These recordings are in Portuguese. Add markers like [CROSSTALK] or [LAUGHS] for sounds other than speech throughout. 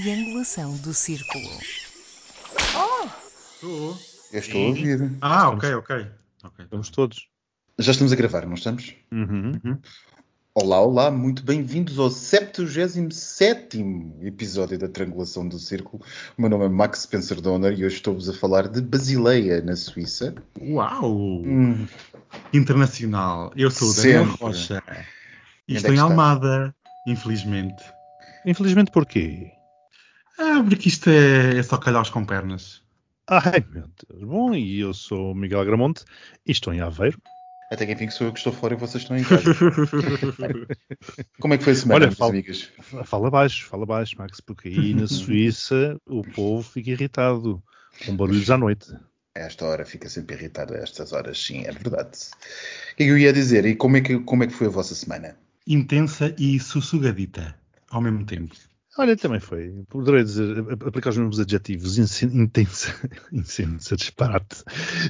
triangulação do círculo. Estou. Eu estou a ouvir. Ah, ok, ok. ok. Estamos todos. Já estamos a gravar, não estamos? Uhum. Olá, olá, muito bem-vindos ao 77 episódio da Triangulação do Círculo. O meu nome é Max Spencer Donner e hoje estou-vos a falar de Basileia, na Suíça. Uau! Hum, Internacional. Eu sou o Daniel Sempre. Rocha. E onde estou é em? Almada, infelizmente. Infelizmente porquê? Ah, porque isto é, é só calhaus com pernas. Ai meu Deus. Bom, e eu sou o Miguel Agramonte e estou em Aveiro. até que enfim que sou eu que estou fora e vocês estão em casa. [LAUGHS] Como é que foi a semana, Olha, fala- amigas? Fala baixo, fala baixo, Max, porque aí na [LAUGHS] Suíça o povo fica irritado com barulhos à noite. A esta hora fica sempre irritado a estas horas, sim, é verdade. O que é que eu ia dizer? E como é que, como é que foi a vossa semana? Intensa e sussugadita ao mesmo tempo. Olha, também foi. Poderei dizer, aplicar os mesmos adjetivos. Intensa, [LAUGHS] intensa, disparate.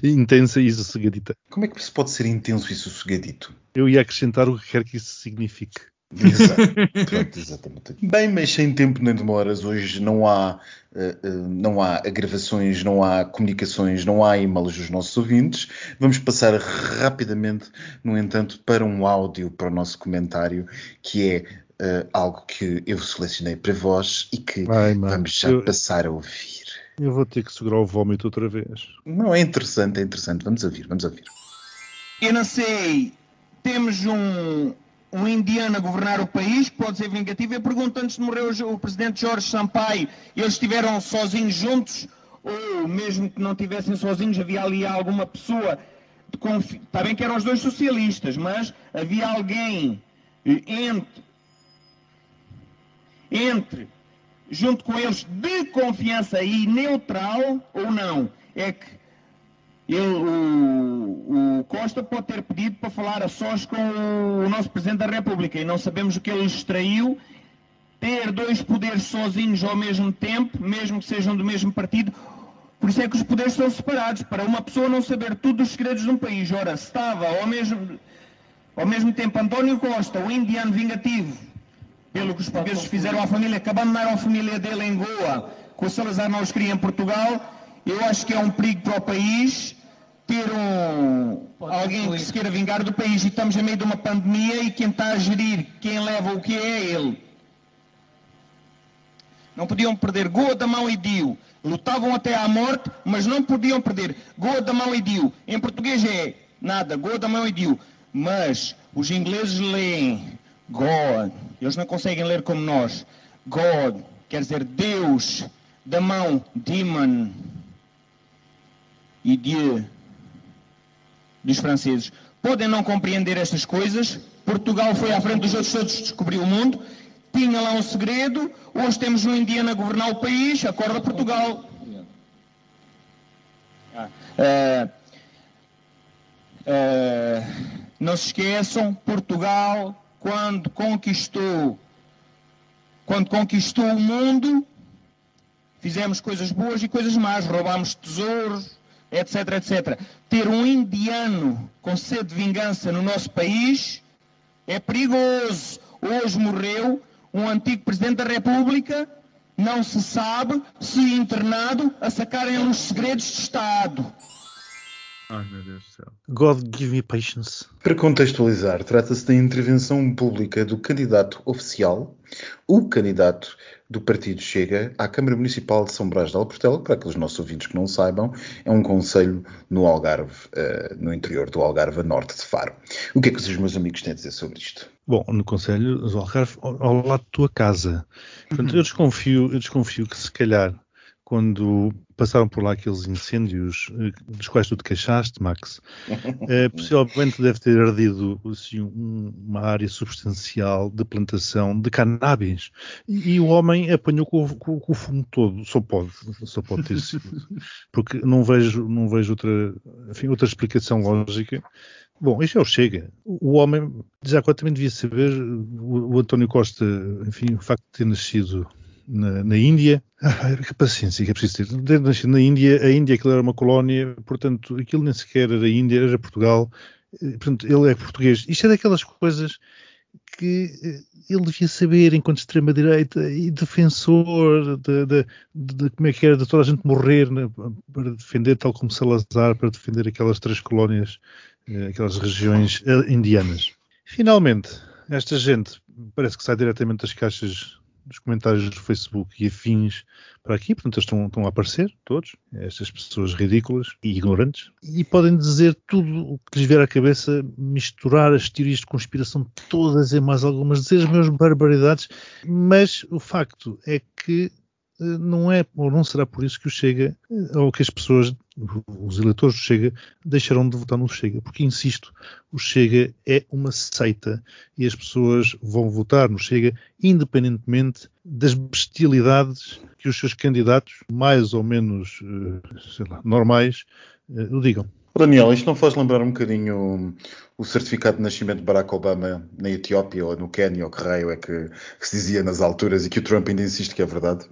Intensa e sossegadita. Como é que se pode ser intenso e sossegadito? Eu ia acrescentar o que quer que isso signifique. Exato. [LAUGHS] Pronto, exatamente. Bem, mas sem tempo nem demoras, hoje não há, eh, eh, não há gravações, não há comunicações, não há e-mails dos nossos ouvintes. Vamos passar rapidamente, no entanto, para um áudio para o nosso comentário, que é eh, algo que eu selecionei para vós e que Ai, mano, vamos já eu- passar a ouvir. Eu vou ter que segurar o vómito outra vez. Não é interessante, é interessante. Vamos ouvir, vamos ouvir. Eu não sei, temos um, um indiano a governar o país, que pode ser vingativo. Eu pergunto, antes de morrer o, o presidente Jorge Sampaio, eles estiveram sozinhos juntos? Ou mesmo que não estivessem sozinhos, havia ali alguma pessoa de confi... Está bem que eram os dois socialistas, mas havia alguém eh, entre, entre junto com eles de confiança e neutral ou não? É que ele, o, o Costa pode ter pedido para falar a sós com o, nosso Presidente da República e não sabemos o que ele extraiu. Ter dois poderes sozinhos ao mesmo tempo, mesmo que sejam do mesmo partido, por isso é que os poderes são separados, para uma pessoa não saber tudo dos segredos de um país. Ora, se estava ao mesmo, ao mesmo tempo António Costa, o indiano vingativo, pelo que os portugueses fizeram à família, que abandonaram a família dele em Goa, que o Salazar não os queria em Portugal, eu acho que é um perigo para o país ter um, alguém que se queira vingar do país e estamos a meio de uma pandemia e quem está a gerir, quem leva o que é, é ele. Não podiam perder Goa da mão e Dio. Lutavam até à morte, mas não podiam perder Goa da mão e Dio. Em português é nada, Goa da mão e Dio. Mas os ingleses leem God. Eles não conseguem ler como nós. God quer dizer Deus. Da mão, demon. E Dieu dos franceses. Podem não compreender estas coisas. Portugal foi à frente dos outros todos, descobriu o mundo. Tinha lá um segredo. Hoje temos um indiano a governar o país. Acorda Portugal. Ah, ah, não se esqueçam, Portugal, quando conquistou, quando conquistou o mundo, fizemos coisas boas e coisas más, roubámos tesouros, etc, etc. Ter um indiano com sede de vingança no nosso país é perigoso. Hoje morreu um antigo Presidente da República, não se sabe se internado a sacarem os segredos de Estado. Ai, meu Deus do céu. God give me patience. Para contextualizar, trata-se da intervenção pública do candidato oficial, o candidato do Partido Chega, à Câmara Municipal de São Brás de Alportela, para aqueles nossos ouvintes que não saibam, é um conselho no Algarve, eh, no interior do Algarve, a norte de Faro. O que é que os meus amigos têm a dizer sobre isto? Bom, no Conselho do Algarve, ao, ao lado da tua casa. Portanto, eu desconfio, eu desconfio que se calhar quando passaram por lá aqueles incêndios eh, dos quais tu te queixaste, Max, [LAUGHS] eh, possivelmente deve ter ardido assim, um- uma área substancial de plantação de cannabis e, e o homem apanhou com, o- com- com o fumo todo, só pode, só pode ter sido, [LAUGHS] porque não vejo, não vejo outra, enfim, outra explicação lógica. Bom, isto é o Chega. O homem já quase também devia saber, o, o António Costa, enfim, o facto de ter nascido na, na Índia. Ah, que paciência que é preciso ter. Ter nascido na Índia, a Índia aquilo era uma colónia, portanto, aquilo nem sequer era Índia, era Portugal. Eh, Portanto, ele é português. Isto é daquelas coisas que eh, ele devia saber, enquanto extrema-direita e defensor de, de, de, como é que era de toda a gente morrer né, para defender, tal como Salazar, para defender aquelas três colónias, eh, aquelas regiões indianas. Finalmente, esta gente parece que sai diretamente das caixas dos comentários do Facebook e afins para aqui, portanto eles estão, estão a aparecer, todos, estas pessoas ridículas e ignorantes, e podem dizer tudo o que lhes vier à cabeça, misturar as teorias de conspiração todas e mais algumas, dizer as mesmas barbaridades, mas o facto é que não é ou não será por isso que o Chega, eh, ou que as pessoas, os eleitores do Chega, deixarão de votar no Chega. Porque, insisto, o Chega é uma seita e as pessoas vão votar no Chega independentemente das bestialidades que os seus candidatos, mais ou menos eh, lá, normais, o digam. Daniel, isto não faz lembrar um bocadinho o certificado de nascimento de Barack Obama na Etiópia ou no Quênia, ou que raio é que se dizia nas alturas e que o Trump ainda insiste que é verdade?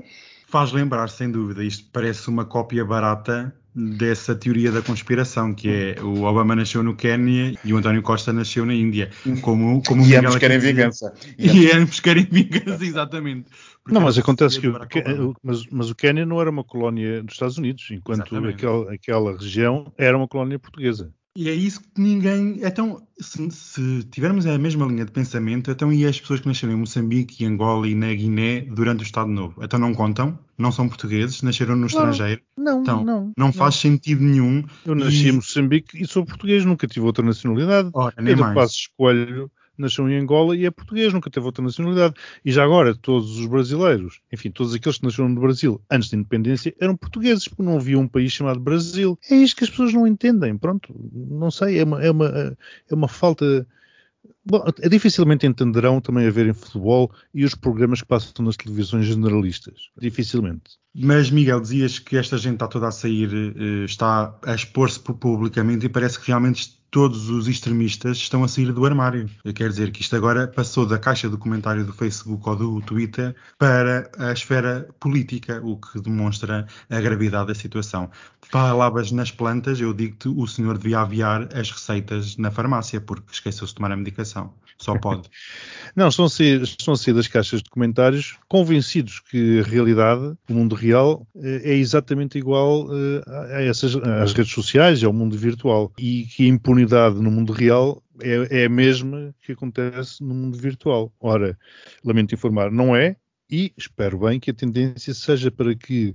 Faz lembrar, sem dúvida, isto parece uma cópia barata dessa teoria da conspiração, que é o Obama nasceu no Quênia e o António Costa nasceu na Índia. Como, como e ambos querem vingança. E ambos querem vingança, exatamente. Porque não, mas acontece que, o, mas, mas, o Quênia não era uma colónia dos Estados Unidos, enquanto aquela, aquela região era uma colónia portuguesa. E é isso que ninguém. Então, se, se, tivermos a mesma linha de pensamento, então e as pessoas que nasceram em Moçambique, Angola e na Guiné durante o Estado Novo? Então não contam? Não são portugueses? Nasceram no estrangeiro? Não, então, não. Não faz não. sentido nenhum. Eu nasci e... em Moçambique e sou português, nunca tive outra nacionalidade. Ora, nem Pedro Passos Escolho nasceu em Angola e é português, nunca teve outra nacionalidade. E já agora, todos os brasileiros, enfim, todos aqueles que nasceram no Brasil antes da independência, eram portugueses, porque não havia um país chamado Brasil. É isto que as pessoas não entendem. Pronto, não sei, é uma, é uma, é uma falta. Bom, dificilmente entenderão também a verem futebol e os programas que passam nas televisões generalistas. Dificilmente. Mas, Miguel, dizias que esta gente está toda a sair, eh, está a expor-se publicamente e parece que realmente todos os extremistas estão a sair do armário. Quer dizer que isto agora passou da caixa do comentário do Facebook ou do Twitter para a esfera política, o que demonstra a gravidade da situação. Palavras nas plantas, eu digo-te, o senhor devia aviar as receitas na farmácia, porque esqueceu-se de tomar a medicação. Só pode. [LAUGHS] Não, estão a, sair, estão a sair das caixas de comentários convencidos que a realidade, o mundo real, eh, é exatamente igual eh, a essas, às redes sociais, ao mundo virtual. E que a impunidade no mundo real é, é a mesma que acontece no mundo virtual. Ora, lamento informar, não é, e espero bem que a tendência seja para que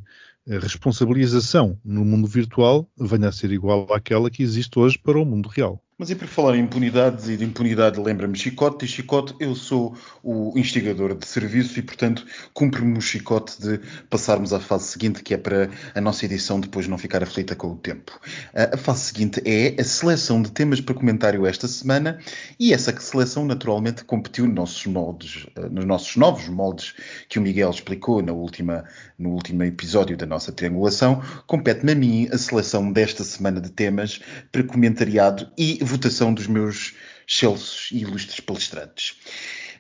a responsabilização no mundo virtual venha a ser igual àquela que existe hoje para o mundo real. Mas e por falar em impunidade, e de impunidade lembra-me chicote, e chicote, eu sou o instigador de serviço e, portanto, cumpre-me o chicote de passarmos à fase seguinte, que é para a nossa edição depois não ficar aflita com o tempo. A fase seguinte é a seleção de temas para comentário esta semana, e essa seleção naturalmente competiu nos nossos, moldes, nos nossos novos moldes que o Miguel explicou na última, no último episódio da nossa triangulação. Compete-me a mim a seleção desta semana de temas para comentariado e votação dos meus excelsos e ilustres palestrantes.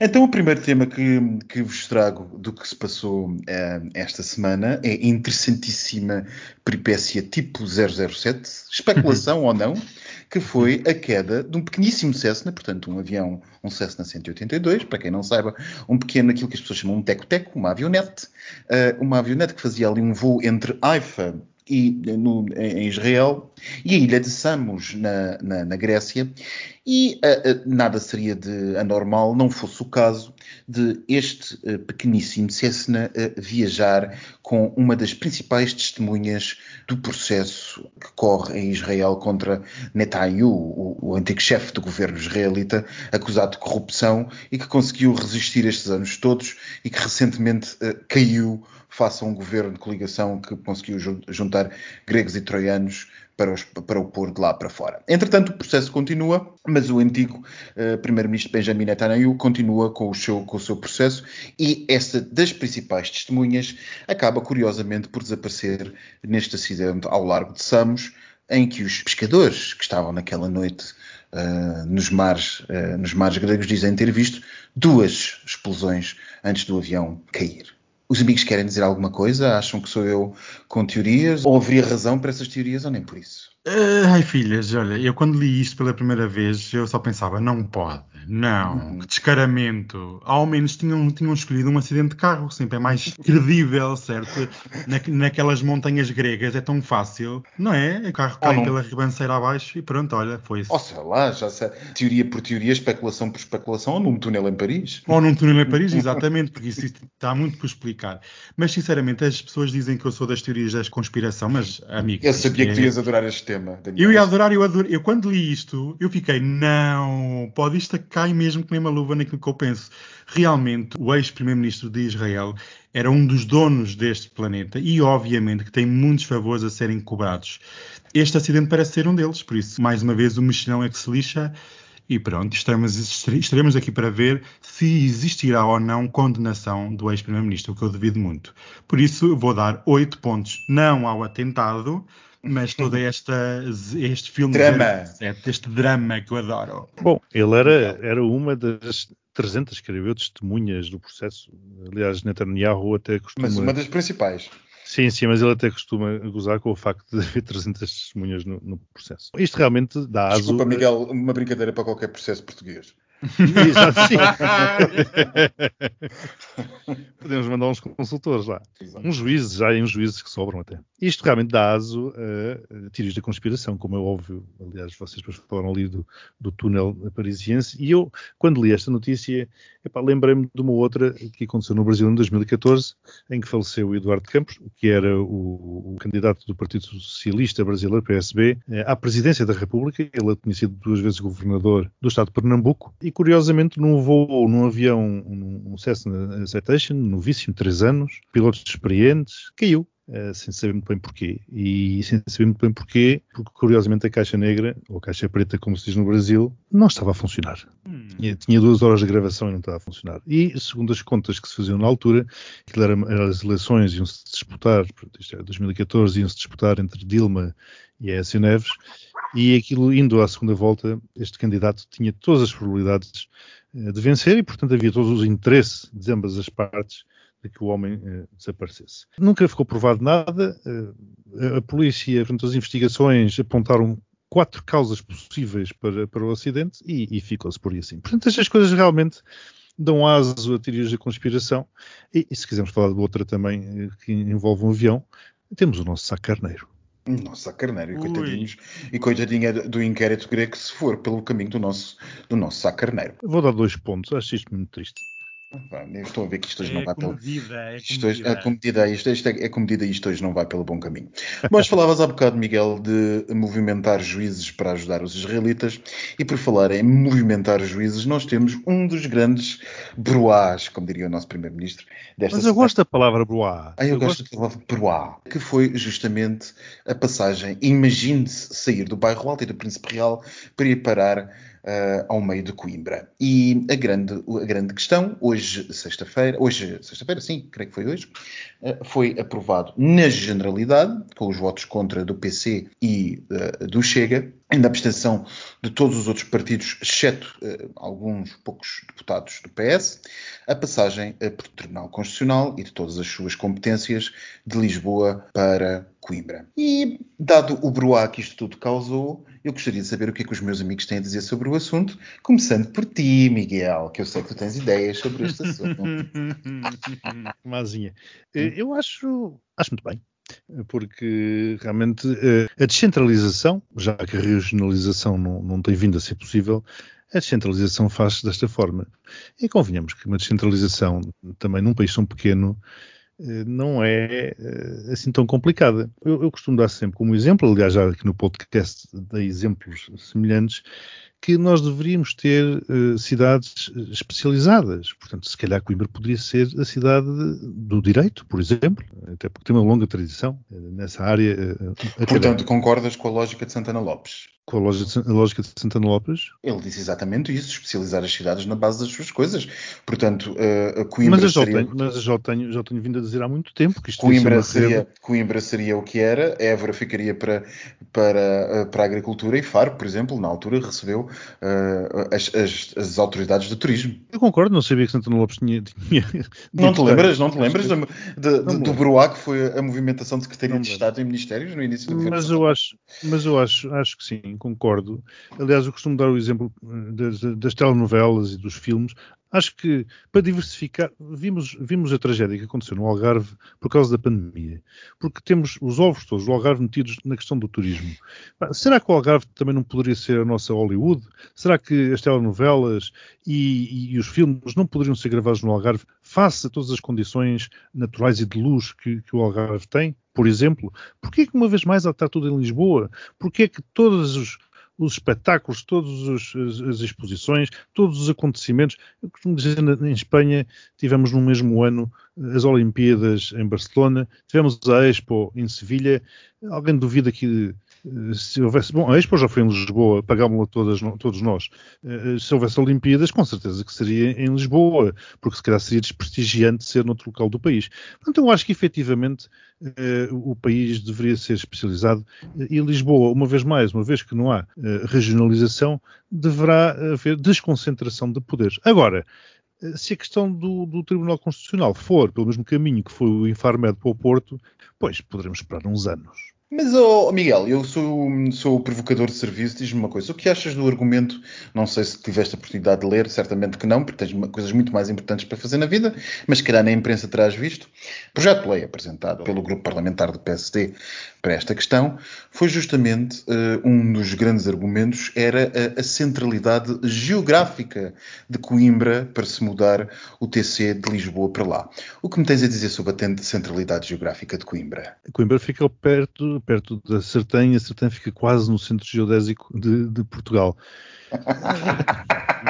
Então, o primeiro tema que, que vos trago do que se passou uh, esta semana é interessantíssima peripécia tipo 007, [LAUGHS] especulação ou não, que foi a queda de um pequeníssimo Cessna, portanto, um avião, um Cessna 182, para quem não saiba, um pequeno, aquilo que as pessoas chamam um teco-teco, uma avionete, uh, uma avionete que fazia ali um voo entre Haifa e, no, em Israel e a ilha de Samos, na, na, na Grécia, e uh, uh, nada seria de anormal, não fosse o caso de este uh, pequeníssimo Cessna viajar com uma das principais testemunhas do processo que corre em Israel contra Netanyahu, o, o antigo chefe do governo israelita, acusado de corrupção e que conseguiu resistir estes anos todos e que recentemente caiu face a um governo de coligação que conseguiu juntar gregos e troianos para, os, para o pôr de lá para fora. Entretanto, o processo continua, mas o antigo uh, primeiro-ministro Benjamin Netanyahu continua com o, seu, com o seu processo e essa das principais testemunhas acaba curiosamente por desaparecer neste acidente ao largo de Samos, em que os pescadores que estavam naquela noite uh, nos, mares, uh, nos mares gregos dizem ter visto duas explosões antes do avião cair. Os amigos querem dizer alguma coisa? Acham que sou eu com teorias? Ou haveria razão para essas teorias ou nem por isso? Uh, ai filhas, olha, eu quando li isto pela primeira vez, eu só pensava, não pode, Não, que descaramento. Ao menos tinham, tinham escolhido um acidente de carro, sempre é mais [LAUGHS] credível, certo? Na, naquelas montanhas gregas é tão fácil, não é? O carro cai pela ribanceira abaixo e pronto, olha, foi isso. Ou sei lá, já sei. Teoria por teoria, especulação por especulação, ou num túnel em Paris. Ou num túnel em Paris, exatamente, porque isso, isso está muito por explicar. Mas sinceramente, as pessoas dizem que eu sou das teorias da conspiração, mas amigo. Eu sabia que tu é ias adorar este tema, Daniel. Eu ia adorar, eu adoro. Eu quando li isto, eu fiquei, não, pode isto cai mesmo que nem uma luva naquilo que eu penso. Realmente, o ex-primeiro-ministro de Israel era um dos donos deste planeta e, obviamente, que tem muitos favores a serem cobrados. Este acidente parece ser um deles, por isso, mais uma vez, o mexilhão é que se lixa. E pronto, estaremos aqui para ver se existirá ou não condenação do ex-primeiro-ministro, o que eu duvido muito. Por isso, vou dar oito pontos, não ao atentado, mas todo [LAUGHS] esta, este filme drama. 07, este drama que eu adoro. Bom, ele era, era uma das 300, escreveu testemunhas do processo. Aliás, Netanyahu até costuma... Mas uma das principais. Sim, sim, mas ele até costuma gozar com o facto de haver 300 testemunhas no, no processo. Isto realmente dá aso... Desculpa, Miguel, uma brincadeira para qualquer processo português. Exato, sim. [LAUGHS] Podemos mandar uns consultores lá. Exato. Uns juízes, já há uns juízes que sobram até. Isto realmente dá aso a, a teorias da conspiração, como é óbvio. Aliás, vocês depois falaram ali do, do túnel parisiense. E eu, quando li esta notícia, lembrei-me de uma outra que aconteceu no Brasil em 2014, em que faleceu o Eduardo Campos, que era o, o candidato do Partido Socialista Brasileiro, PSB, eh, à presidência da República. Ele tinha sido duas vezes governador do estado de Pernambuco. E, curiosamente, num voo, num avião, um Cessna Citation, novíssimo, três anos, pilotos experientes, caiu Uh, sem saber muito bem porquê. E sem saber muito bem porquê, porque curiosamente a caixa negra, ou a caixa preta, como se diz no Brasil, não estava a funcionar. Hum. Tinha duas horas de gravação e não estava a funcionar. E, segundo as contas que se faziam na altura, aquilo era, era as eleições iam-se disputar, isto é, 2014, iam-se disputar entre Dilma e Aécio Neves, e aquilo indo à segunda volta, este candidato tinha todas as probabilidades uh, de vencer e, portanto, havia todos os interesses de ambas as partes de que o homem uh, desaparecesse. Nunca ficou provado nada. Uh, a polícia, portanto, as investigações apontaram quatro causas possíveis para, para o acidente e, e ficou-se por aí assim. Portanto, estas coisas realmente dão aso a teorias da conspiração. E, e, se quisermos falar de outra também que envolve um avião, temos o nosso saco carneiro. Nossa, carneiro, e coitadinhos, e coitadinha do inquérito grego se for pelo caminho do nosso, do nosso saco carneiro. Vou dar dois pontos, acho isto muito triste. Estou a ver que isto hoje é não vai pelo. É isto hoje, a comedida, isto, isto é, é comedida e isto hoje não vai pelo bom caminho. Mas falavas há bocado, Miguel, de movimentar juízes para ajudar os israelitas, e por falar em movimentar juízes, nós temos um dos grandes broás, como diria o nosso Primeiro-Ministro. Mas eu cidade. gosto da palavra broá. Ah, eu, eu gosto, gosto da palavra broá, que foi justamente a passagem. Imagine-se sair do bairro Alto e do Príncipe Real para ir parar uh, ao meio de Coimbra. E a grande, a grande questão, hoje, sexta-feira, hoje, sexta-feira, sim, creio que foi hoje, uh, foi aprovado na generalidade, com os votos contra do PC e uh, do Chega, ainda a abstenção de todos os outros partidos, exceto uh, alguns poucos deputados do PS, a passagem uh, por Tribunal Constitucional e de todas as suas competências de Lisboa para Coimbra. E, dado o bruá que isto tudo causou, eu gostaria de saber o que é que os meus amigos têm a dizer sobre o assunto, começando por ti, Miguel, que eu sei que tu tens ideias sobre este assunto. [LAUGHS] Mazinha. Eh, eu acho, acho muito bem porque realmente eh, a descentralização, já que a regionalização não, não tem vindo a ser possível, a descentralização faz-se desta forma. E convenhamos que uma descentralização também num país tão pequeno não é eh, assim tão complicada. Eu, eu, costumo dar sempre como exemplo, aliás, já aqui no podcast dei exemplos semelhantes, que nós deveríamos ter uh, cidades especializadas. Portanto, se calhar Coimbra poderia ser a cidade do direito, por exemplo, até porque tem uma longa tradição nessa área. Uh, Portanto, concordas com a lógica de Santana Lopes? Com a lógica, a lógica de Santana Lopes? Ele disse exatamente isso, especializar as cidades na base das suas coisas. Portanto, uh, Coimbra mas eu já, seria... tenho, mas eu já, tenho, já tenho vindo a dizer há muito tempo que isto Coimbra seria, Coimbra seria o que era, Évora ficaria para, para, uh, para a agricultura e Faro, por exemplo, na altura recebeu uh, as, as, as, autoridades do turismo. Eu concordo, não sabia que Santana Lopes tinha. [LAUGHS] tinha não te lembras? Não te lembras de, de, de, do Bruá que foi a movimentação de Secretaria de Estado e Ministérios no início do governo? Mas eu acho, mas eu acho, acho que sim, concordo. Aliás, eu costumo dar o exemplo eh, das, das telenovelas e dos filmes. Acho que para diversificar, vimos, vimos a tragédia que aconteceu no Algarve por causa da pandemia, porque temos os ovos todos do Algarve metidos na questão do turismo. Será que o Algarve também não poderia ser a nossa Hollywood? Será que as telenovelas e, e os filmes não poderiam ser gravados no Algarve face a todas as condições naturais e de luz que, que o Algarve tem? Por exemplo, porquê que uma vez mais está tudo em Lisboa? Porquê que todos os os espetáculos, todas as exposições, todos os acontecimentos. Eu costumo dizer, em Espanha tivemos no mesmo ano as Olimpíadas em Barcelona, tivemos a Expo em Sevilha. Alguém duvida que eh, se houvesse. Bom, a Expo já foi em Lisboa, pagámos-la todos nós. Eh, se houvesse Olimpíadas, com certeza que seria em Lisboa, porque se calhar seria desprestigiante ser noutro local do país. Portanto, eu acho que efetivamente eh, o país deveria ser especializado e Lisboa, uma vez mais, uma vez que não há regionalização, deverá haver desconcentração de poderes. Agora, se a questão do, do, Tribunal Constitucional for pelo mesmo caminho que foi o Infarmed para o Porto, pois poderemos esperar uns anos. Mas, oh, Miguel, eu sou, sou o provocador de serviço. Diz-me uma coisa. O que achas do argumento? Não sei se tiveste a oportunidade de ler, certamente que não, porque tens coisas muito mais importantes para fazer na vida, mas calhar na imprensa terás visto. O projeto de lei apresentado pelo grupo parlamentar do PSD para esta questão foi justamente uh, um dos grandes argumentos era a, a, centralidade geográfica de Coimbra para se mudar o TC de Lisboa para lá. O que me tens a dizer sobre a centralidade geográfica de Coimbra? Coimbra fica perto, perto da Sertã e a Sertã fica quase no centro geodésico de, de Portugal.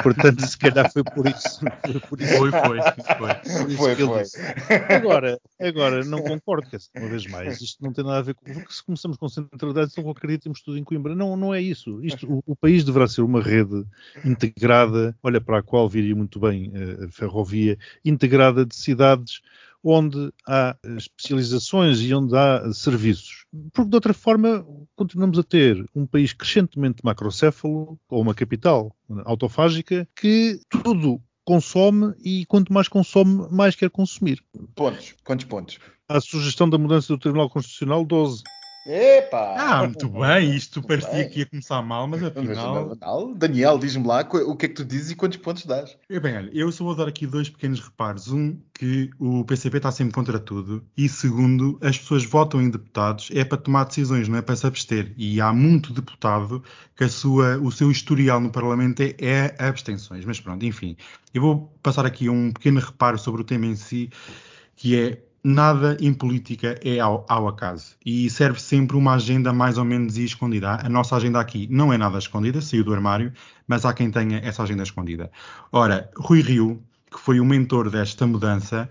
Portanto, se calhar foi por isso. Foi, por isso. foi, foi. Foi, foi, foi. Agora, agora, não concordo, que uma vez mais, isto não tem nada a ver com. Porque se começamos com centralidade, então temos tudo em Coimbra. Não, não é isso. Isto, o, o, país deverá ser uma rede integrada, olha para a qual viria muito bem a, a ferrovia, integrada de cidades onde há especializações e onde há serviços. Porque, de outra forma, continuamos a ter um país crescentemente macrocéfalo, ou uma capital autofágica, que tudo consome e quanto mais consome, mais quer consumir. Pontos. Quantos pontos? A sugestão da mudança do Tribunal Constitucional, 12. Epa! Ah, muito bem, isto parecia bem. que ia começar mal, mas afinal. Daniel, diz-me lá o que é que tu dizes e quantos pontos dás. É bem, olha, eu só vou dar aqui dois pequenos reparos. Um, que o PCP está sempre contra tudo. E segundo, as pessoas votam em deputados é para tomar decisões, não é para se abster. E há muito deputado que a sua, o seu historial no Parlamento é, é abstenções. Mas pronto, enfim. Eu vou passar aqui um pequeno reparo sobre o tema em si, que é nada em política é ao, ao, acaso e serve sempre uma agenda mais ou menos escondida. A nossa agenda aqui não é nada escondida, saiu do armário, mas há quem tenha essa agenda escondida. Ora, Rui Rio, que foi o mentor desta mudança,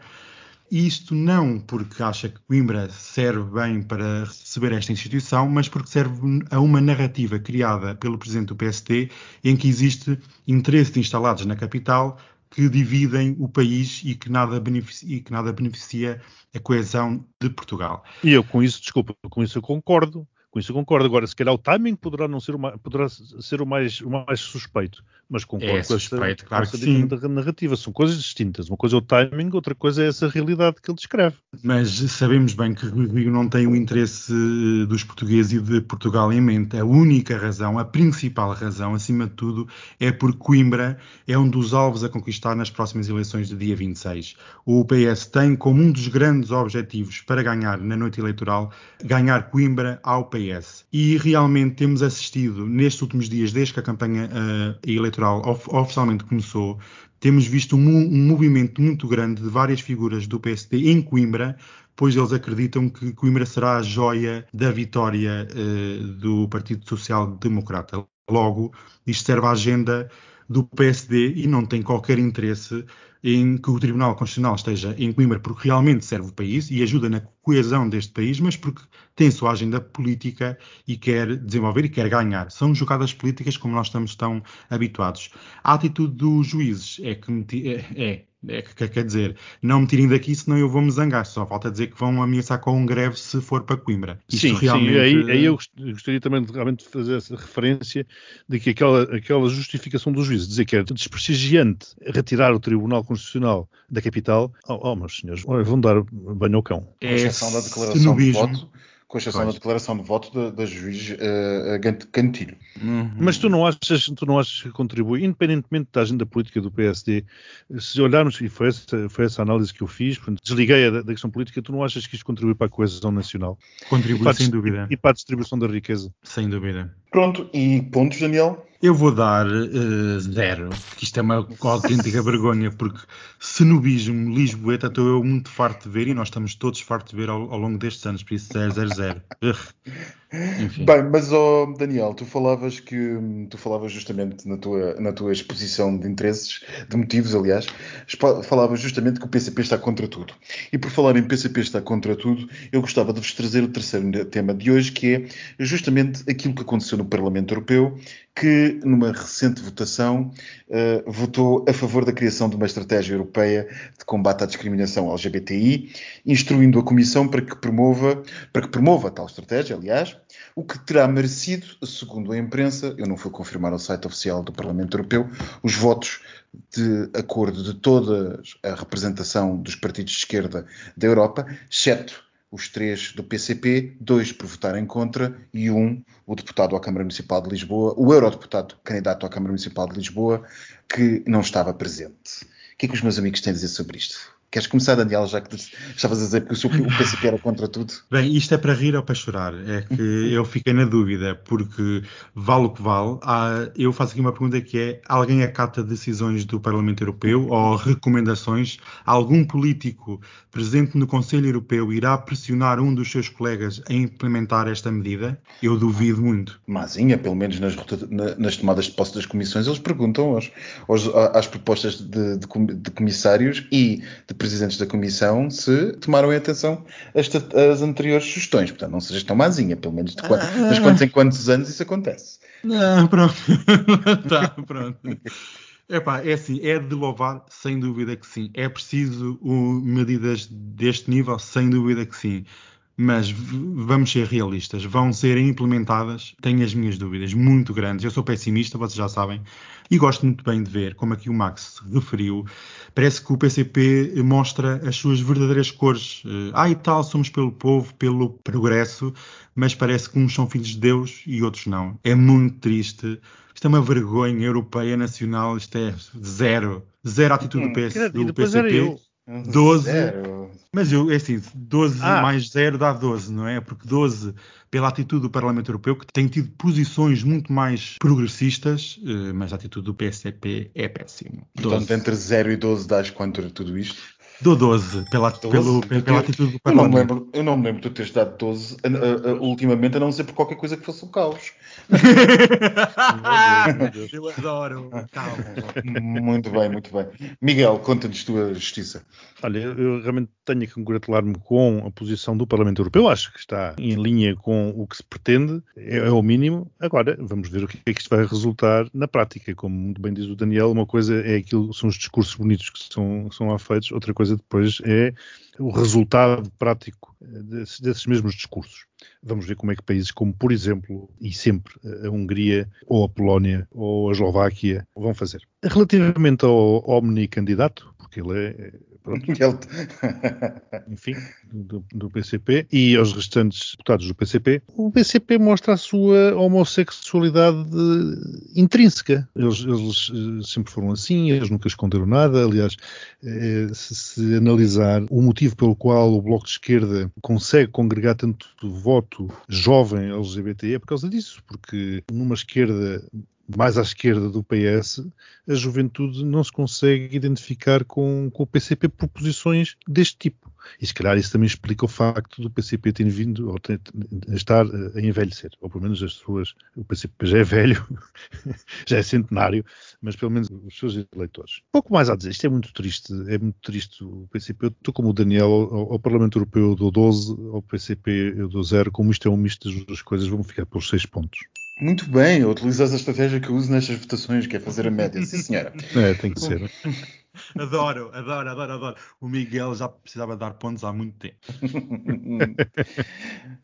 isto não porque acha que Coimbra serve bem para receber esta instituição, mas porque serve a uma narrativa criada pelo presidente do PST em que existe interesse de instalados na capital que dividem o país e que nada beneficia, e que nada beneficia a coesão de Portugal. E eu com isso, desculpa, com isso eu concordo. Com isso eu concordo. Agora, se calhar o timing poderá não ser o mais, poderá ser o mais, o mais suspeito, mas concordo é, com suspeito, essa, claro com essa narrativa. São coisas distintas. Uma coisa é o timing, outra coisa é essa realidade que ele descreve. Mas sabemos bem que Rio não tem o interesse eh, dos portugueses e de Portugal em mente. A única razão, a principal razão, acima de tudo, é porque Coimbra é um dos alvos a conquistar nas próximas eleições de dia 26. O PS tem como um dos grandes objetivos para ganhar na noite eleitoral, ganhar Coimbra ao PS. PS. E realmente temos assistido, nestes últimos dias, desde que a campanha uh, eleitoral of oficialmente começou, temos visto um, um, movimento muito grande de várias figuras do PSD em Coimbra, pois eles acreditam que Coimbra será a joia da vitória uh, do Partido Social Democrata. Logo, isto serve à agenda do PSD e não tem qualquer interesse em que o Tribunal Constitucional esteja em Coimbra porque realmente serve o país e ajuda na coesão deste país, mas porque tem sua agenda política e quer desenvolver e quer ganhar. São jogadas políticas como nós estamos tão habituados. A atitude dos juízes é que é, é É, que quer dizer, não me tirem daqui, senão eu vou me zangar. Só falta dizer que vão ameaçar com um greve se for para Coimbra. Isto sim, realmente... sim. Aí, aí, eu gostaria também de, realmente de fazer essa referência de que aquela, aquela justificação do juiz, dizer que é desprestigiante retirar o Tribunal Constitucional da capital, oh, oh meus senhores, vão dar banho ao cão. É, exceção da declaração de voto com exceção da declaração de voto da, da juiz uh, Cantilho. Uhum. Mas tu não, achas, tu não achas que contribui, independentemente da agenda política do PSD, se olharmos, e foi essa, foi essa análise que eu fiz, portanto, desliguei da, da questão política, tu não achas que isto contribui para a coesão nacional? Contribui, sem dúvida. E para a distribuição da riqueza? Sem dúvida. Pronto, e pontos, Daniel? Eu vou dar uh, zero, que isto é uma autêntica vergonha, porque cenobismo, Lisboeta, estou eu muito farto de ver e nós estamos todos fartos de ver ao, ao longo destes anos, por isso 000. Enfim. Bem, mas oh, Daniel, tu falavas que tu falavas justamente na tua, na tua exposição de interesses, de motivos, aliás, falavas justamente que o PCP está contra tudo. E por falar em PCP está contra tudo, eu gostava de vos trazer o terceiro tema de hoje, que é justamente aquilo que aconteceu no Parlamento Europeu que, numa recente votação, uh, votou a favor da criação de uma estratégia europeia de combate à discriminação LGBTI, instruindo a Comissão para que promova, para que promova tal estratégia, aliás, o que terá merecido, segundo a imprensa, eu não fui confirmar ao site oficial do Parlamento Europeu, os votos de acordo de toda a representação dos partidos de esquerda da Europa, exceto os três do PCP, dois por votarem contra e um, o deputado à Câmara Municipal de Lisboa, o eurodeputado candidato à Câmara Municipal de Lisboa, que não estava presente. O que é que os meus amigos têm a dizer sobre isto? Queres começar, Daniel, já que estavas a dizer que o PCP era contra tudo? Bem, isto é para rir ou para chorar? É que [LAUGHS] eu fiquei na dúvida, porque vale o que vale. Há, eu faço aqui uma pergunta que é: alguém acata decisões do Parlamento Europeu ou recomendações? Algum político presente no Conselho Europeu irá pressionar um dos seus colegas a implementar esta medida? Eu duvido muito. Mazinha, pelo menos nas, nas tomadas de posse das comissões, eles perguntam aos, aos, às propostas de, de, de comissários e de presidentes da Comissão se tomaram em atenção as, as anteriores sugestões. Portanto, não sejas tão mazinha, pelo menos de quantos, ah, mas quantos em quantos anos isso acontece. Não, pronto. [LAUGHS] tá, pronto. Epá, é assim, é de louvar, sem dúvida que sim. É preciso uh, medidas deste nível, sem dúvida que sim mas vamos ser realistas, vão ser implementadas, tenho as minhas dúvidas muito grandes. Eu sou pessimista, vocês já sabem, e gosto muito bem de ver, como aqui o Max referiu, parece que o PCP mostra as suas verdadeiras cores. Ah, e tal, somos pelo povo, pelo progresso, mas parece que uns são filhos de Deus e outros não. É muito triste. Isto é uma vergonha europeia, nacional, isto é zero. Zero atitude do, PS, do PCP. 12. Zero. Mas eu, é assim, 12 ah. mais 0 dá 12, não é? Porque 12, pela atitude do Parlamento Europeu, que tem tido posições muito mais progressistas, eh, mas a atitude do PSDP é péssima. Portanto, entre 0 e 12 dás quanto tudo isto? Dou 12, pela, 12? Pelo, pela, pela atitude do Parlamento. Eu não, me lembro, eu não me lembro de teres dado 12 uh, uh, ultimamente, a não ser por qualquer coisa que fosse o caos. [LAUGHS] eu adoro Muito bem, muito bem. Miguel, conta-nos tua justiça. Olha, eu realmente tenho que congratular-me com a posição do Parlamento Europeu. Acho que está em linha com o que se pretende, é, é o mínimo. Agora, vamos ver o que é que isto vai resultar na prática. Como muito bem diz o Daniel, uma coisa é aquilo, são os discursos bonitos que são, são lá feitos, outra coisa depois é o resultado prático desses, desses mesmos discursos. Vamos ver como é que países como, por exemplo, e sempre a Hungria, ou a Polónia, ou a Eslováquia vão fazer. Relativamente ao Omni candidato, porque ele é [LAUGHS] enfim, do, do, PCP e aos restantes deputados do PCP, o PCP mostra a sua homossexualidade intrínseca. Eles, eles eh, sempre foram assim, eles nunca esconderam nada. Aliás, eh, se, se, analisar o motivo pelo qual o Bloco de Esquerda consegue congregar tanto voto jovem LGBT é por causa disso, porque numa esquerda mais à esquerda do PS, a juventude não se consegue identificar com, com o PCP por posições deste tipo. E se calhar isso também explica o facto do PCP ter vindo, ou ter, estar a envelhecer, ou pelo menos as suas. O PCP já é velho, [LAUGHS] já é centenário, mas pelo menos os seus eleitores. Pouco mais a dizer, isto é muito triste, é muito triste o PCP. Eu estou como o Daniel, ao, ao Parlamento Europeu eu dou 12, ao PCP eu dou 0. Como isto é um misto das duas coisas, vão ficar pelos 6 pontos. Muito bem, utilizas a estratégia que eu uso nestas votações, que é fazer a média. Sim, senhora. [LAUGHS] É, tem que ser. [LAUGHS] [LAUGHS] Adoro, adoro, adoro, adoro. O Miguel já precisava dar pontos há muito tempo. [LAUGHS]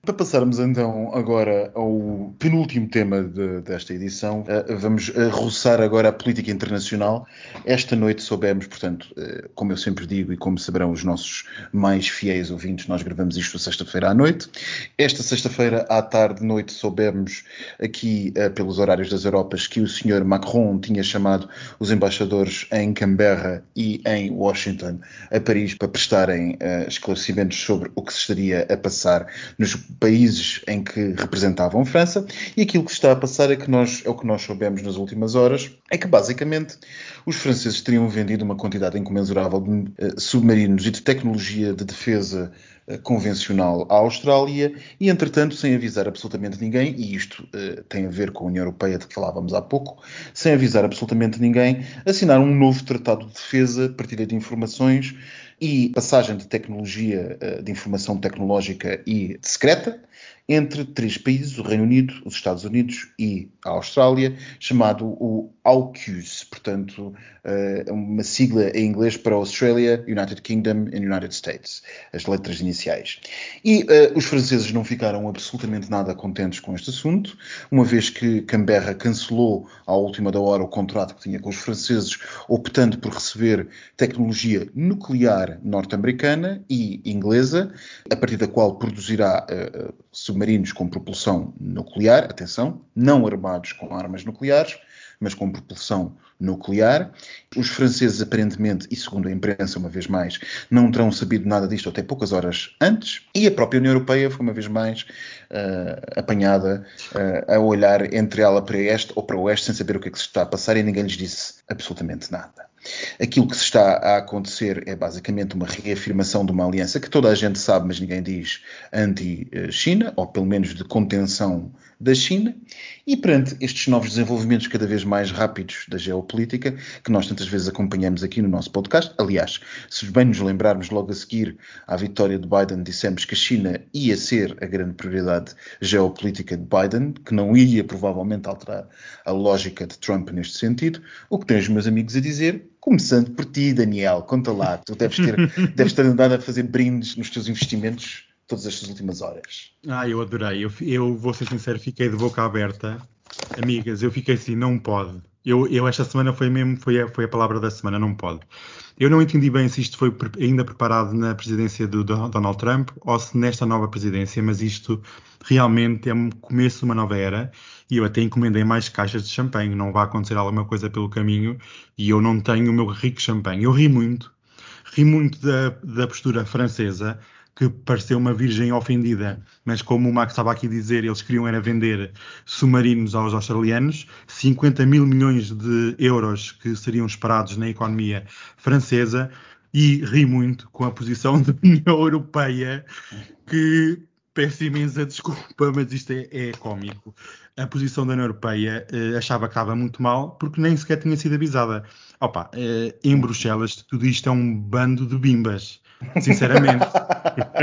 Para passarmos então agora ao penúltimo tema de, desta edição, uh, vamos uh, roçar agora a política internacional. Esta noite soubemos, portanto, uh, como eu sempre digo e como saberão os nossos mais fiéis ouvintes, nós gravamos isto sexta-feira à noite. Esta sexta-feira à tarde, noite, soubemos aqui pelos horários das Europas que o senhor Macron tinha chamado os embaixadores em Canberra e em Washington a Paris para prestarem esclarecimentos sobre o que se estaria a passar nos países em que representavam a França, e aquilo que está a passar é que nós, é o que nós soubemos nas últimas horas, é que basicamente os franceses teriam vendido uma quantidade incomensurável de uh, submarinos e de tecnologia de defesa uh, convencional à Austrália e, entretanto, sem avisar absolutamente ninguém, e isto uh, tem a ver com a União Europeia de que falávamos há pouco, sem avisar absolutamente ninguém, assinaram um novo tratado de defesa, partilha de informações e passagem de tecnologia, eh, de informação tecnológica e secreta, entre três países, o Reino Unido, os Estados Unidos e a Austrália, chamado o AUKUS, portanto, eh, uma sigla em inglês para Australia, United Kingdom and United States, as letras iniciais. E uh, os franceses não ficaram absolutamente nada contentes com este assunto, uma vez que Canberra cancelou à última da hora o contrato que tinha com os franceses, optando por receber tecnologia nuclear norte-americana e inglesa, a partir da qual produzirá uh, submarinos com propulsão nuclear, atenção, não armados com armas nucleares, mas com propulsão nuclear. Os franceses, aparentemente, e segundo a imprensa, uma vez mais, não terão sabido nada disto até poucas horas antes, e a própria União Europeia foi uma vez mais uh, apanhada uh, a olhar entre ela para este ou para o oeste sem saber o que é que se está a passar e ninguém lhes disse absolutamente nada. Aquilo que se está a acontecer é basicamente uma reafirmação de uma aliança que toda a gente sabe, mas ninguém diz, anti-China, ou pelo menos de contenção da China, e perante estes novos desenvolvimentos cada vez mais rápidos da geopolítica, que nós tantas vezes acompanhamos aqui no nosso podcast, aliás, se bem nos lembrarmos logo a seguir à vitória de Biden, dissemos que a China ia ser a grande prioridade geopolítica de Biden, que não ia provavelmente alterar a lógica de Trump neste sentido, o que tenho os meus amigos a dizer, começando por ti, Daniel, conta lá, tu deves ter, [LAUGHS] deves ter andado a fazer brindes nos teus investimentos todas estas últimas horas. Ah, eu adorei. Eu, eu vou ser sincero, fiquei de boca aberta. Amigas, eu fiquei assim, não pode. Eu, eu esta semana foi mesmo, foi a, foi a palavra da semana, não pode. Eu não entendi bem se isto foi ainda preparado na presidência do Donald Trump ou se nesta nova presidência, mas isto realmente é um começo de uma nova era e eu até encomendei mais caixas de champanhe. Não vai acontecer alguma coisa pelo caminho e eu não tenho o meu rico champanhe. Eu ri muito, ri muito da, da postura francesa que pareceu uma virgem ofendida, mas como o Max estava aqui a dizer, eles queriam era vender submarinos aos australianos, 50 mil milhões de euros que seriam esperados na economia francesa, e ri muito com a posição da União Europeia, que peço imensa desculpa, mas isto é, é cómico. A posição da União Europeia eh, achava que estava muito mal porque nem sequer tinha sido avisada. Opa, eh, em Bruxelas tudo isto é um bando de bimbas. Sinceramente,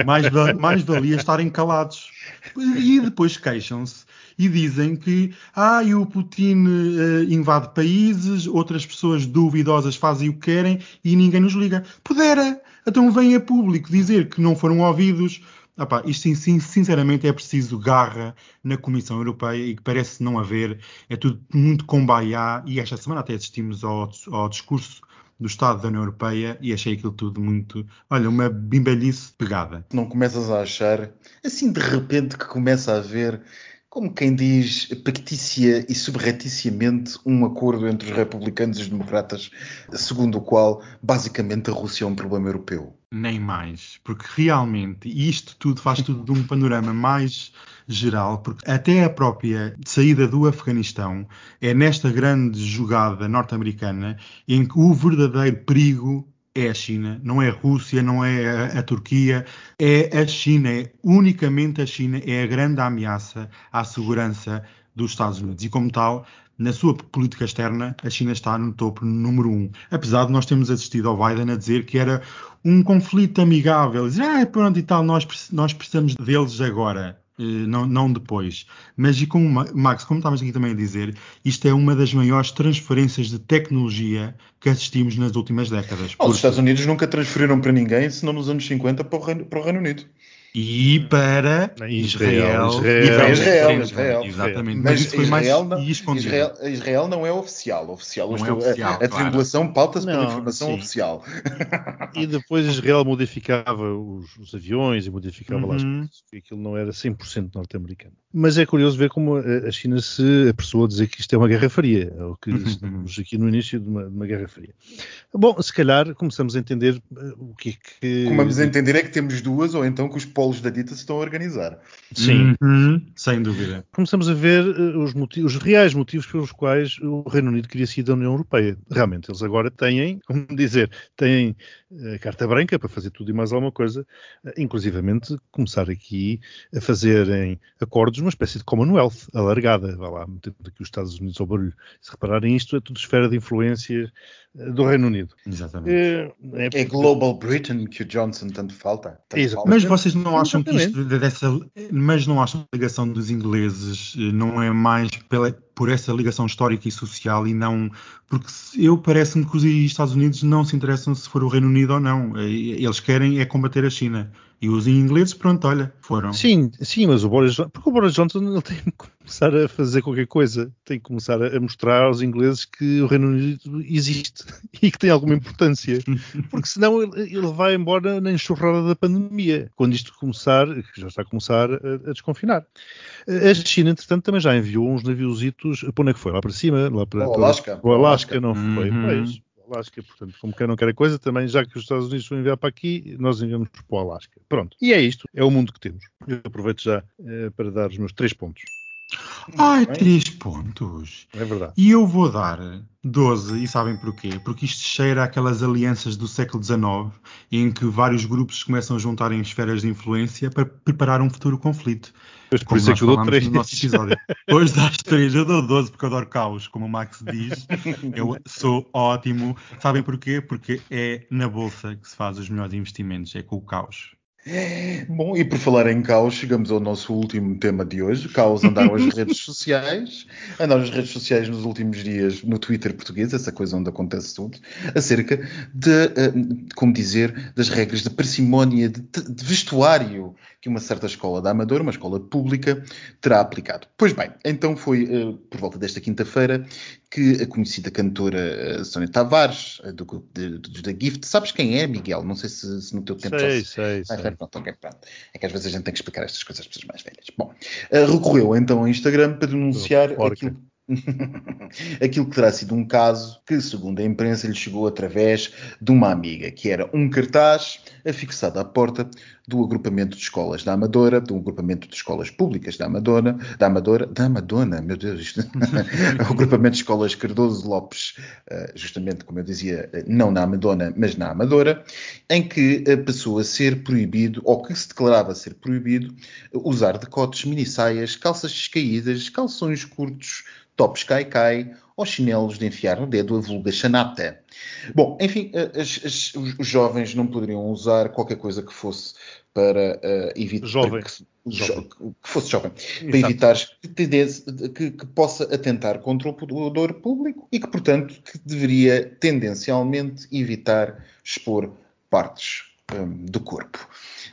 mais, mais valia estarem calados. E depois queixam-se e dizem que ah, o Putin uh, invade países, outras pessoas duvidosas fazem o que querem e ninguém nos liga. Pudera! Então vem a público dizer que não foram ouvidos. Isto sim, sinceramente é preciso garra na Comissão Europeia e que parece não haver. É tudo muito combaiá e esta semana até assistimos ao, ao discurso do Estado da União Europeia e achei aquilo tudo muito, olha, uma bimbalhice pegada. Não começas a achar, assim de repente que começa a haver, como quem diz, pactícia e subrepticiamente um acordo entre os republicanos e os democratas, segundo o qual basicamente a Rússia é um problema europeu. Nem mais, porque realmente isto tudo faz tudo de um panorama mais geral, porque até a própria saída do Afeganistão é nesta grande jogada norte-americana em que o verdadeiro perigo é a China, não é a Rússia, não é a, a, Turquia, é a China, é unicamente a China é a grande ameaça à segurança dos Estados Unidos. E como tal, na sua política externa, a China está no topo número um. Apesar de nós termos assistido ao Biden a dizer que era um conflito amigável, dizer, ah, pronto e tal, nós, nós precisamos deles agora. Não, não depois. Mas, e como, Max, como estavas aqui também a dizer, isto é uma das maiores transferências de tecnologia que assistimos nas últimas décadas. Oh, Os Estados Unidos nunca transferiram para ninguém, senão nos anos 50 para o Reino, para o Reino Unido e para Israel. Israel, Israel, Exatamente. Mas, isso foi Israel, mais não, Israel, Israel, não é oficial. oficial. Não é oficial a, a claro. tribulação pauta-se pela informação sim. oficial. E depois Israel modificava os, os aviões e modificava uhum. lá as coisas. Aquilo não era 100% norte-americano. Mas é curioso ver como a China se apressou a dizer que isto é uma guerra fria, ou que uhum. estamos aqui no início de uma, de uma, guerra fria. Bom, se calhar começamos a entender o que é que. Começamos a entender é que temos duas, ou então que os polos da dita se estão a organizar. Sim, uhum. sem dúvida. Começamos a ver os, motivos, os reais motivos pelos quais o Reino Unido queria sair da União Europeia. Realmente, eles agora têm, como dizer, têm a carta branca para fazer tudo e mais alguma coisa, inclusivamente começar aqui a fazerem acordos, uma espécie de Commonwealth alargada, vá lá, metendo aqui os Estados Unidos ao barulho. Se repararem, isto é tudo esfera de influência do Reino Unido. Exatamente. É, é, é Global Britain que o Johnson tanto falta. Tanto falta. Mas vocês não acham que isto dessa, mas não acham que a ligação dos ingleses eh, não é mais pela, por essa ligação histórica e social e não porque eu parece-me que os Estados Unidos não se interessam se for o Reino Unido ou não. Eles querem é combater a China. E os ingleses, pronto, olha, foram. Sim, sim, mas o Boris porque o Boris Johnson ele tem que começar a fazer qualquer coisa, tem que começar a mostrar aos ingleses que o Reino Unido existe [LAUGHS] e que tem alguma importância, porque senão ele, ele vai embora na enxurrada da pandemia, quando isto começar, que já está a começar a, a desconfinar. A China, entretanto, também já enviou uns naviositos, para onde é que foi? Lá para cima? Lá para, o Alasca. Para o Alasca, não foi? Uhum. Pois. Alasca, portanto, como quer não quer a coisa, também já que os Estados Unidos vão enviar para aqui, nós enviamos para o Alasca. Pronto. E é isto, é o mundo que temos. Eu aproveito já eh, para dar os meus três pontos. Ai, três pontos. É verdade. E eu vou dar 12, e sabem porquê? Porque isto cheira aquelas alianças do século XIX, em que vários grupos começam a juntar em esferas de influência para preparar um futuro conflito. Pois por isso é que eu dou 3. No nosso episódio. Depois das 3, eu dou 12 porque eu adoro caos, como o Max diz. Eu sou ótimo. Sabem porquê? Porque é na bolsa que se faz os melhores investimentos, é com o caos. Bom, e por falar em caos, chegamos ao nosso último tema de hoje. Caos andaram as redes [LAUGHS] sociais, andaram as redes sociais nos últimos dias no Twitter português, essa coisa onde acontece tudo, acerca de, eh, como dizer, das regras de parcimónia de, de vestuário que uma certa escola da Amadora, uma escola pública, terá aplicado. Pois bem, então foi uh, por volta desta quinta-feira que a conhecida cantora uh, Sónia Tavares, uh, do grupo da Gift, sabes quem é, Miguel? Não sei se, se no teu tempo sei, já se... sei, ah, sei. Pronto, okay, pronto. É que às vezes a gente tem que explicar estas coisas às pessoas mais velhas. Bom, recorreu então ao Instagram para denunciar aquilo [LAUGHS] Aquilo que terá sido um caso que, segundo a imprensa, lhe chegou através de uma amiga, que era um cartaz afixado à porta do agrupamento de escolas da Amadora, do agrupamento de escolas públicas da Amadora, da Amadora, da Amadona, meu Deus, isto, [LAUGHS] o agrupamento de escolas Cardoso Lopes, eh, justamente como eu dizia, não na Amadona, mas na Amadora, em que eh, passou a ser proibido, ou que se declarava ser proibido, usar decotes, minissaias, calças descaídas, calções curtos, tops cai-cai ou chinelos de enfiar no dedo a vulga chanata. Bom, enfim, eh, as, as, os jovens não poderiam usar qualquer coisa que fosse para uh, evitar jovem. Que, jovem. que, fosse jovem, Exato. para evitar que, que, que, possa atentar contra o poder público e que, portanto, que deveria tendencialmente evitar expor partes um, do corpo.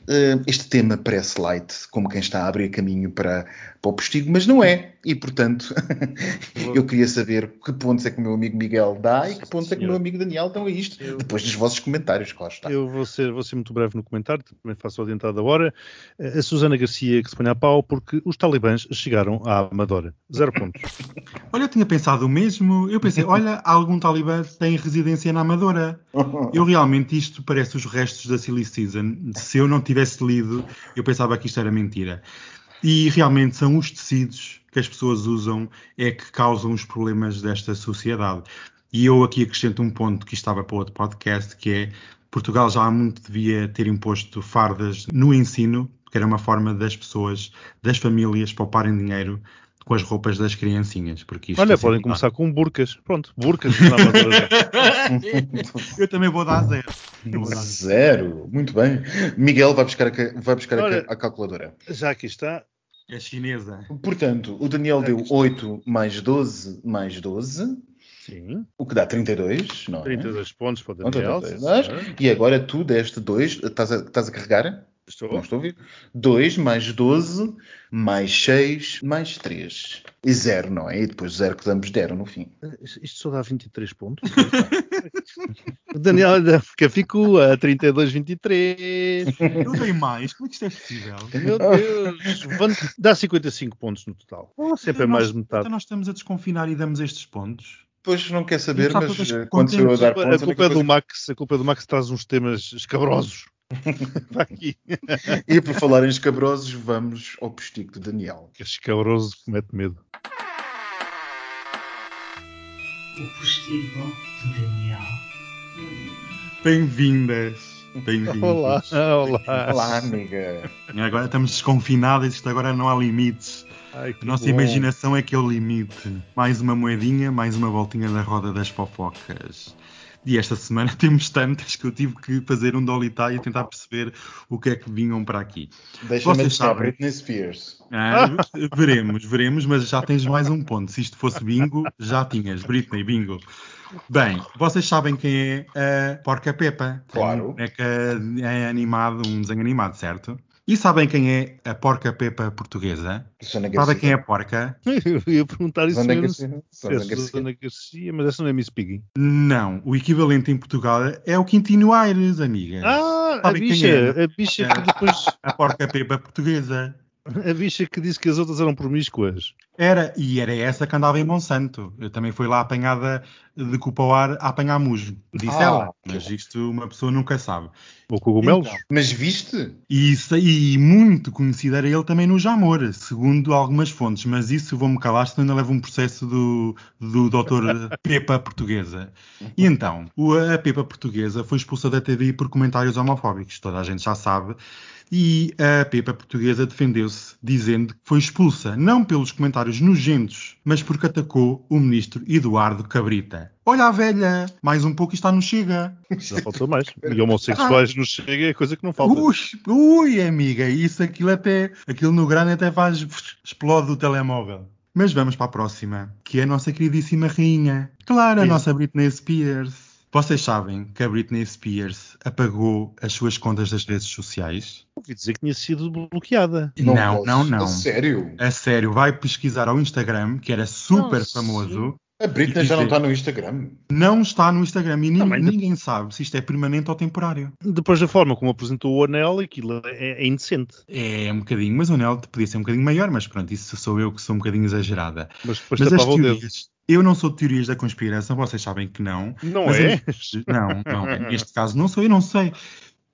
Uh, este tema parece light, como quem está a abrir caminho para, para o postigo, mas não é. E, portanto, [LAUGHS] eu queria saber que pontos é que o meu amigo Miguel dá e que pontos é que o meu amigo Daniel dão a isto, eu, depois dos vossos comentários, claro está. Eu vou ser, vou ser muito breve no comentário, também faço adiantado da hora. A Susana Garcia que se põe a pau porque os talibãs chegaram à Amadora. Zero pontos. [LAUGHS] olha, eu tinha pensado o mesmo. Eu pensei, olha, algum talibã tem residência na Amadora. [LAUGHS] Eu realmente, isto parece os restos da Silly Season. Se eu não tivesse lido, eu pensava que isto era mentira. E realmente são os tecidos que as pessoas usam é que causam os problemas desta sociedade. E eu aqui acrescento um ponto que estava para outro podcast, que é Portugal já há muito devia ter imposto fardas no ensino, que era uma forma das pessoas, das famílias, pouparem dinheiro com as roupas das criancinhas. Porque Olha, podem começar com burcas. Pronto, burcas. [LAUGHS] eu também vou dar zero. [LAUGHS] Vou dar zero. Muito bem. Miguel vai buscar a, vai buscar Olha, a, calculadora. Já aqui está. É chinesa. Portanto, o Daniel deu 8 mais 12 mais 12, Sim. o que dá 32, não é? 32 pontos para o Daniel. 32. sim, E agora tu deste 2, estás a, estás a carregar? Estou. Não estou a ouvir. 2 mais 12 mais 6 mais 3. E 0, não é? E depois 0 que ambos deram no fim. Isto só dá 23 pontos. [LAUGHS] o Daniel fica- ficou a 32, 23. Eu dei mais. Como é que isto é possível? Meu Deus. Dá 55 pontos no total. Sempre é Nós- mais de metade. Então nós estamos a desconfinar e damos estes pontos. Pois não quer saber, mas eh, quando eu a dar A pontos... culpa é do Max. A culpa é do Max que traz uns temas escabrosos. [LAUGHS] Aqui. E por falar em escabrosos, vamos ao postigo do Daniel. Que escabroso que mete medo. O postigo do Daniel. Bem-vindas. Bem-vindos. Olá, olá. Olá, amiga. Agora estamos desconfinados, isto agora não há limites. Ai, A nossa bom. imaginação é que é o limite. Mais uma moedinha, mais uma voltinha da roda das fofocas. E esta semana [LAUGHS] temos tantas que eu tive que fazer um dolitá e tentar perceber o que é que vinham para aqui. Deixa-me sabem. Britney Spears. Ah, veremos, veremos, mas já tens mais um ponto. Se isto fosse bingo, já tinhas. Britney, bingo. Bem, vocês sabem quem é a Porca Pepa? Claro. É que é animado, um desenho animado, certo? E sabem quem é a Porca Pepa portuguesa? Susana Sabem quem é a porca? [LAUGHS] Eu ia perguntar isso Susana mesmo. Garcia. É Susana Garcia. Susana Garcia, mas essa não é Miss Piggy. Não, o equivalente em Portugal é o Quintino Aires, amiga. Ah, a Sabem bicha, é? a bicha que [LAUGHS] depois, A Porca Pepa portuguesa. A bicha que disse que as outras eram promíscuas. Era, e era essa que andava em Monsanto. Eu também fui lá apanhada de culpa ao ar a apanhar mujo. Disse Ah, ela. Mas isto uma pessoa nunca sabe. Ou cogumelos. Então. Mas viste? E, isso, e muito conhecido era ele também no Jamor, segundo algumas fontes. Mas isso vou-me calar, senão ainda levo um processo do, do Dr. [LAUGHS] Pepa Portuguesa. E então, o- a Pepa Portuguesa foi expulsa da TV por comentários homofóbicos. Toda a gente já sabe. E a Pepa Portuguesa defendeu-se, dizendo que foi expulsa não pelos comentários nojentos, mas porque atacou o ministro Eduardo Cabrita. Olha a velha, mais um pouco e está no Chega. Já faltou mais. E homossexuais nos chega é coisa que não falta. Ui, ui, amiga, isso, aquilo até, aquilo no grande até faz, explode o telemóvel. Mas vamos para a próxima, que é a nossa queridíssima rainha. Claro, a nossa Britney Spears. Vocês sabem que a Britney Spears apagou as suas contas das redes sociais? Ouvi dizer que tinha sido bloqueada. não, posso. não, não. A sério? A sério, vai pesquisar ao Instagram, que era super Não, famoso. A Britney já não está no Instagram. Não está no Instagram e Não, ainda- ninguém sabe se isto é permanente ou temporário. Depois da forma como apresentou o anel, aquilo é, é indecente. É um bocadinho, mas o anel podia ser um bocadinho maior, mas pronto, isso sou eu que sou um bocadinho exagerada. Mas depois Mas as tapava o dedo. teorias, eu não sou de teorias da conspiração, vocês sabem que não. Não Mas é? [LAUGHS] Não, não. Neste caso não sou, eu não sei.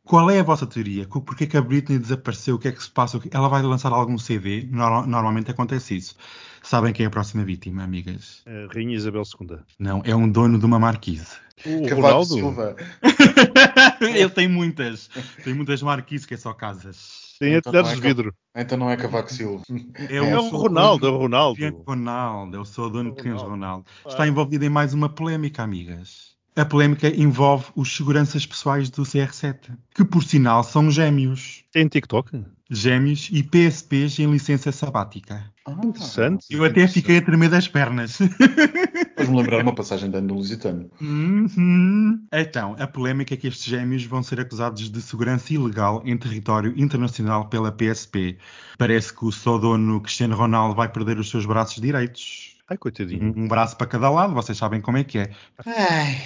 Qual é a vossa teoria? Porquê que a Britney desapareceu? O que é que se passa? Ela vai lançar algum CD? Nor- Normalmente acontece isso. Sabem quem é a próxima vítima, amigas? A Rainha Isabel II. Não, é um dono de uma marquise. O Cavaco Ronaldo? Silva. [LAUGHS] Ele tem muitas. Tem muitas marquises que é só casas. Tem Então não é de vidro. Então não é Cavaco Silva. É, É o Ronaldo, é o Ronaldo. Ronaldo, eu sou o dono de Cristiano Ronaldo. Ronaldo. Está envolvido em mais uma polémica, amigas. A polémica envolve os seguranças pessoais do CR7, que por sinal são gêmeos. Tem TikTok? Gêmeos e PSPs em licença sabática. Ah, Interessante. Eu até fiquei a tremer das pernas. [LAUGHS] Faz-me lembrar uma passagem ano do Lusitano. Uhum. Então, a polémica é que estes gêmeos vão ser acusados de segurança ilegal em território internacional pela PSP. Parece que o só dono Cristiano Ronaldo vai perder os seus braços direitos. Ai, coitadinho. Um um braço para cada lado, vocês sabem como é que é. Ai.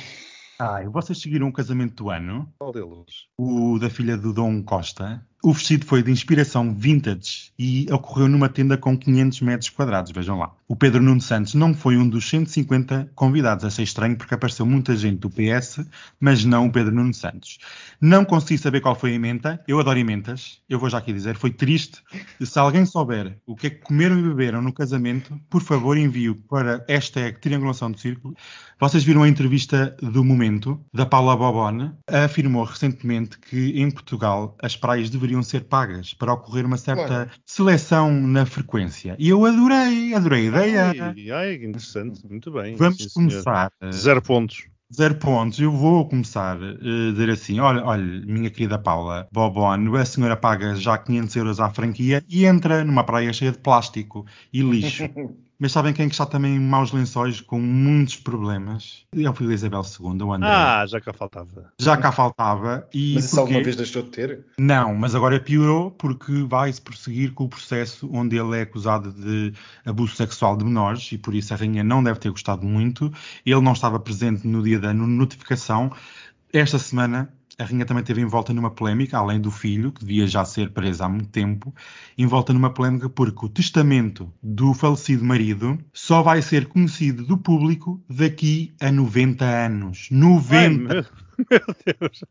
Ai, vocês seguiram o casamento do ano? Qual deles? O da filha do Dom Costa. O vestido foi de inspiração vintage e ocorreu numa tenda com 500 metros quadrados, vejam lá. O Pedro Nuno Santos não foi um dos 150 convidados. Achei estranho porque apareceu muita gente do PS, mas não o Pedro Nuno Santos. Não consegui saber qual foi a emenda. Eu adoro emendas. Eu vou já aqui dizer, foi triste. Se alguém souber o que é que comeram e beberam no casamento, por favor envie para hashtag triangulação do círculo. Vocês viram a entrevista do momento da Paula Bobone? Afirmou recentemente que em Portugal as praias deveriam ser pagas para ocorrer uma certa Claro. seleção na frequência. E eu adorei, adorei a ideia. Ai, ai, que interessante. Muito bem. Vamos Sim, senhor. começar. Zero pontos. Zero pontos. Eu vou começar a dizer assim: olha, olha, minha querida Paula Bobon, a senhora paga já 500 euros à franquia e entra numa praia cheia de plástico e lixo. [LAUGHS] Mas sabem quem que está também em maus lençóis com muitos problemas? É o filho da Isabel II, o André. Ah, já cá faltava. Já cá faltava. E Mas isso porquê? alguma vez deixou de ter? Não, mas agora piorou porque vai-se prosseguir com o processo onde ele é acusado de abuso sexual de menores e por isso a rainha não deve ter gostado muito. Ele não estava presente no dia da notificação. Esta semana a rainha também teve envolta numa polémica, além do filho, que devia já ser preso há muito tempo, envolta numa polémica porque o testamento do falecido marido só vai ser conhecido do público daqui a 90 anos. 90! Ai, meu, Deus.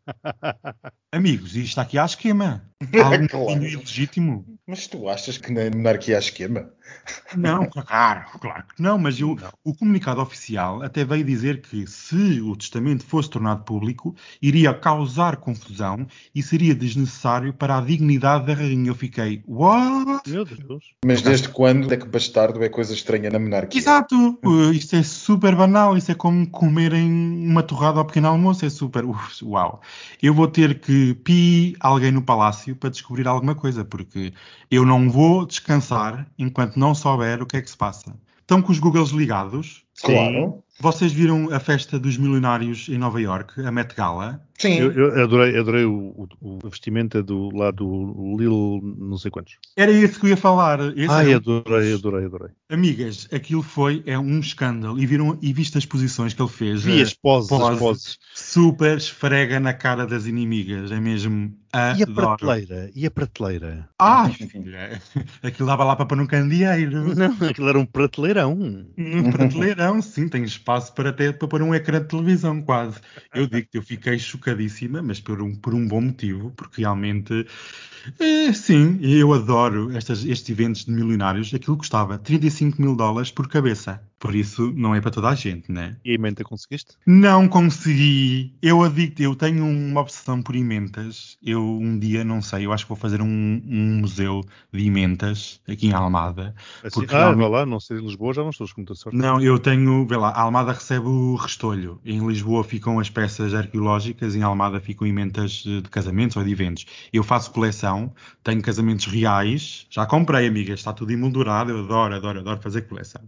Amigos, isto está aqui [LAUGHS] há esquema. Algum Claro. caminho ilegítimo? Mas tu achas que na monarquia há esquema? Não, [LAUGHS] claro, claro que não, mas eu- o comunicado oficial até veio dizer que se o testamento fosse tornado público, iria causar confusão e seria desnecessário para a dignidade da rainha. Eu fiquei, what? Meu Deus. Mas desde quando é que bastardo é coisa estranha na monarquia? Exato! [LAUGHS] Uh, isto é super banal, isso é como comerem uma torrada ao pequeno almoço, é super. Uf, uau! Eu vou ter que pi alguém no palácio para descobrir alguma coisa, porque eu não vou descansar enquanto não souber o que é que se passa. Estão com os Googles ligados? Claro. Vocês viram a festa dos milionários em Nova York, a Met Gala? Sim. Eu, eu adorei, adorei o, o, o vestimenta do lá do Lil não sei quantos. Era isso que eu ia falar. Esse Ai, um- adorei, adorei, adorei. Amigas, aquilo foi é um escândalo. E viram e viste as posições que ele fez? Vi eh, as poses, as poses. poses. super esfrega na cara das inimigas. É mesmo E a adoro. prateleira? E a prateleira? Ai, filha, [LAUGHS] aquilo dava lá para pôr um candeeiro. Não, aquilo era um prateleirão. Num prateleirão, sim, tem espaço para até para pôr um ecrã de televisão, quase. Eu digo que eu fiquei mas por um, por um bom motivo, porque realmente, eh, sim, eu adoro estas, estes eventos de milionários. Aquilo custava 35 mil dólares por cabeça. Por isso, não é para toda a gente, né? E a emenda conseguiste? Não consegui. Eu adicto, eu tenho uma obsessão por imentas. Eu um dia, não sei, eu acho que vou fazer um, um museu de imentas aqui em Almada. Assim, Porque ah, realmente- vá lá, não sei, em Lisboa já não estou com muita sorte. Não, eu tenho, vê lá, a Almada recebe o restolho. Em Lisboa ficam as peças arqueológicas, em Almada ficam imentas eh, de casamentos ou de eventos. Eu faço coleção, tenho casamentos reais, já comprei, amigas, está tudo emoldurado, eu adoro, adoro, adoro fazer coleção.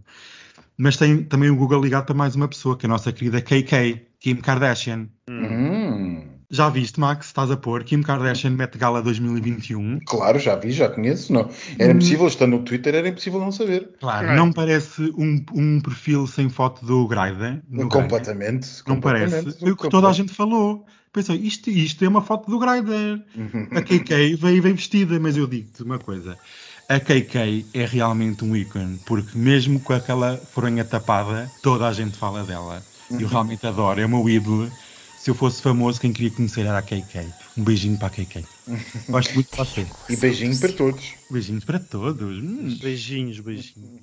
Mas tem também o Google ligado para mais uma pessoa, que é a nossa querida KK, Kim Kardashian. Hum, Já viste, Max? Estás a pôr Kim Kardashian Met Gala 2021? claro, já vi, já conheço. Não. Era impossível, estando no Twitter, era impossível não saber. Claro, Right. não parece um, um perfil sem foto do no Grindr? completamente. Não completamente. parece? Foi o que toda a gente falou. Pensou, isto, isto é uma foto do Grindr. A KK veio bem vestida, mas eu digo-te uma coisa. A KK é realmente um ícone, porque mesmo com aquela fronha tapada, toda a gente fala dela. Eu realmente adoro, é o meu ídolo. Se eu fosse famoso, quem queria conhecer era a KK. Um beijinho para a KK. [LAUGHS] Gosto muito de você. E beijinho para todos. Beijinhos para todos. Hum. Beijinhos, beijinhos.